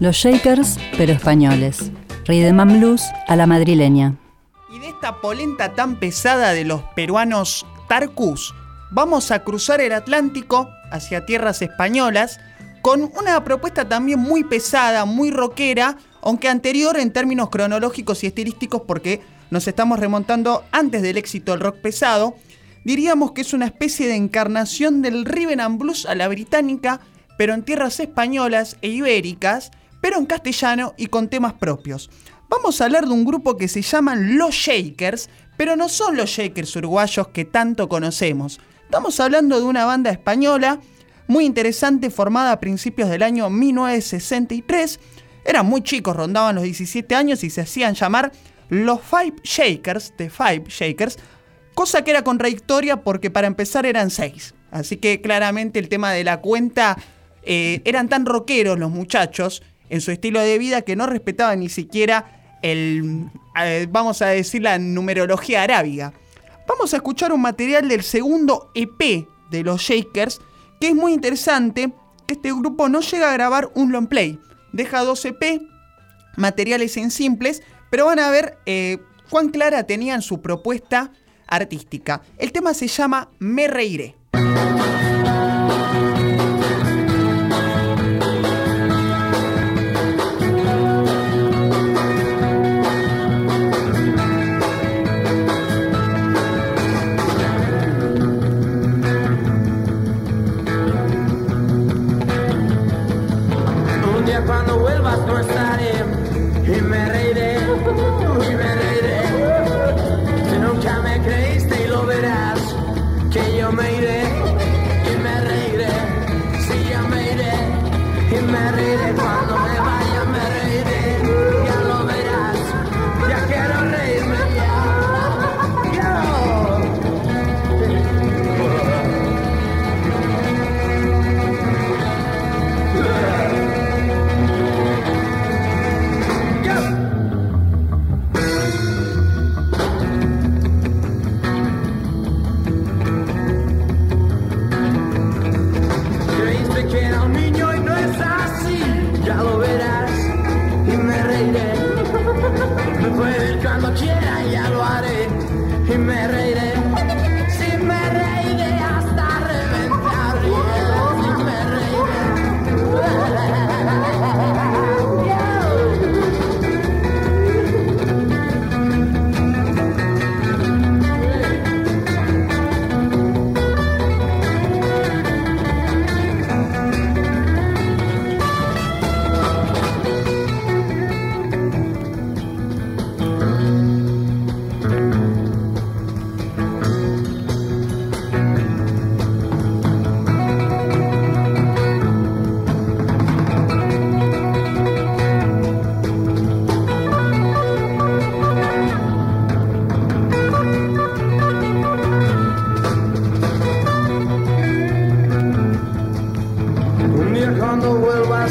Los Shakers, pero españoles. Rhythm and Blues a la madrileña. Y de esta polenta tan pesada de los peruanos Tarcus, vamos a cruzar el Atlántico hacia tierras españolas con una propuesta también muy pesada, muy rockera, aunque anterior en términos cronológicos y estilísticos porque nos estamos remontando antes del éxito del rock pesado. Diríamos que es una especie de encarnación del rhythm and blues a la británica, pero en tierras españolas e ibéricas, pero en castellano y con temas propios. Vamos a hablar de un grupo que se llaman Los Shakers, pero no son los Shakers uruguayos que tanto conocemos. Estamos hablando de una banda española muy interesante formada a principios del año 1963. Eran muy chicos, rondaban los 17 años y se hacían llamar los Five Shakers, de Five Shakers, cosa que era contradictoria porque para empezar eran seis. Así que claramente el tema de la cuenta eh, eran tan rockeros los muchachos en su estilo de vida que no respetaban ni siquiera el, eh, vamos a decir, la numerología arábiga. Vamos a escuchar un material del segundo EP de los Shakers, que es muy interesante, que este grupo no llega a grabar un long play. Deja dos EP, materiales en simples, pero van a ver eh, cuán clara tenían su propuesta artística. El tema se llama Me Reiré. vuelvas no está. Cuando quiera ya lo haré y me reiré.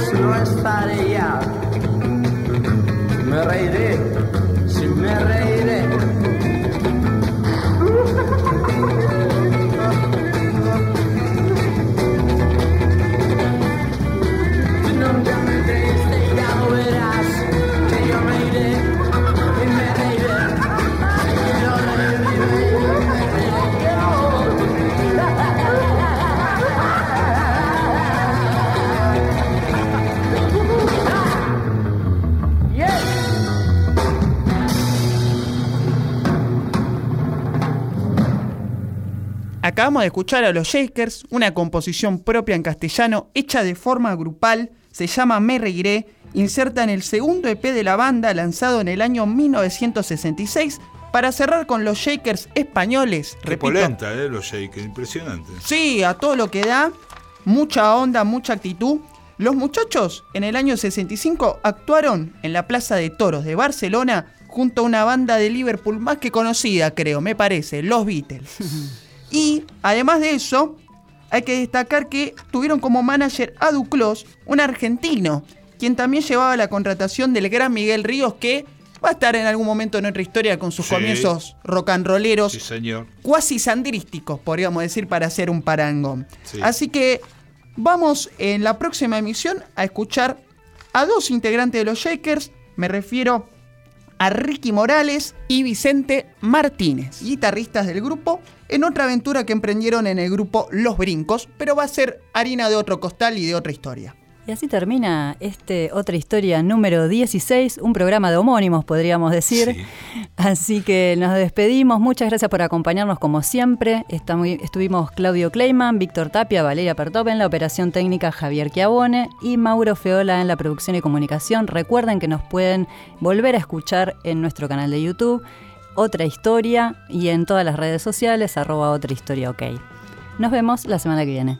si no estaré ya. Me reiré, si me reiré. Acabamos de escuchar a los Shakers, una composición propia en castellano hecha de forma grupal, se llama Me Reiré, inserta en el segundo EP de la banda lanzado en el año 1966 para cerrar con los Shakers españoles. Qué polenta, ¿eh? Los Shakers, impresionante. Sí, a todo lo que da, mucha onda, mucha actitud. Los muchachos en el año 65 actuaron en la Plaza de Toros de Barcelona junto a una banda de Liverpool más que conocida, creo, me parece, los Beatles. Y además de eso, hay que destacar que tuvieron como manager a Duclos, un argentino, quien también llevaba la contratación del gran Miguel Ríos, que va a estar en algún momento en nuestra historia con sus comienzos rock and rolleros, sí, señor. cuasi sandrísticos, podríamos decir, para hacer un parangón. Así que vamos en la próxima emisión a escuchar a dos integrantes de los Shakers, me refiero a Ricky Morales y Vicente Martínez, guitarristas del grupo, en otra aventura que emprendieron en el grupo Los Brincos, pero va a ser harina de otro costal y de otra historia. Y así termina este otra historia número 16, un programa de homónimos, podríamos decir. Sí. Así que nos despedimos. Muchas gracias por acompañarnos como siempre. Estuvimos Claudio Kleiman, Víctor Tapia, Valeria Pertop en la operación técnica Javier Chiavone y Mauro Feola en la producción y comunicación. Recuerden que nos pueden volver a escuchar en nuestro canal de YouTube, Otra Historia, y en todas las redes sociales, arroba Otra Historia OK. Nos vemos la semana que viene.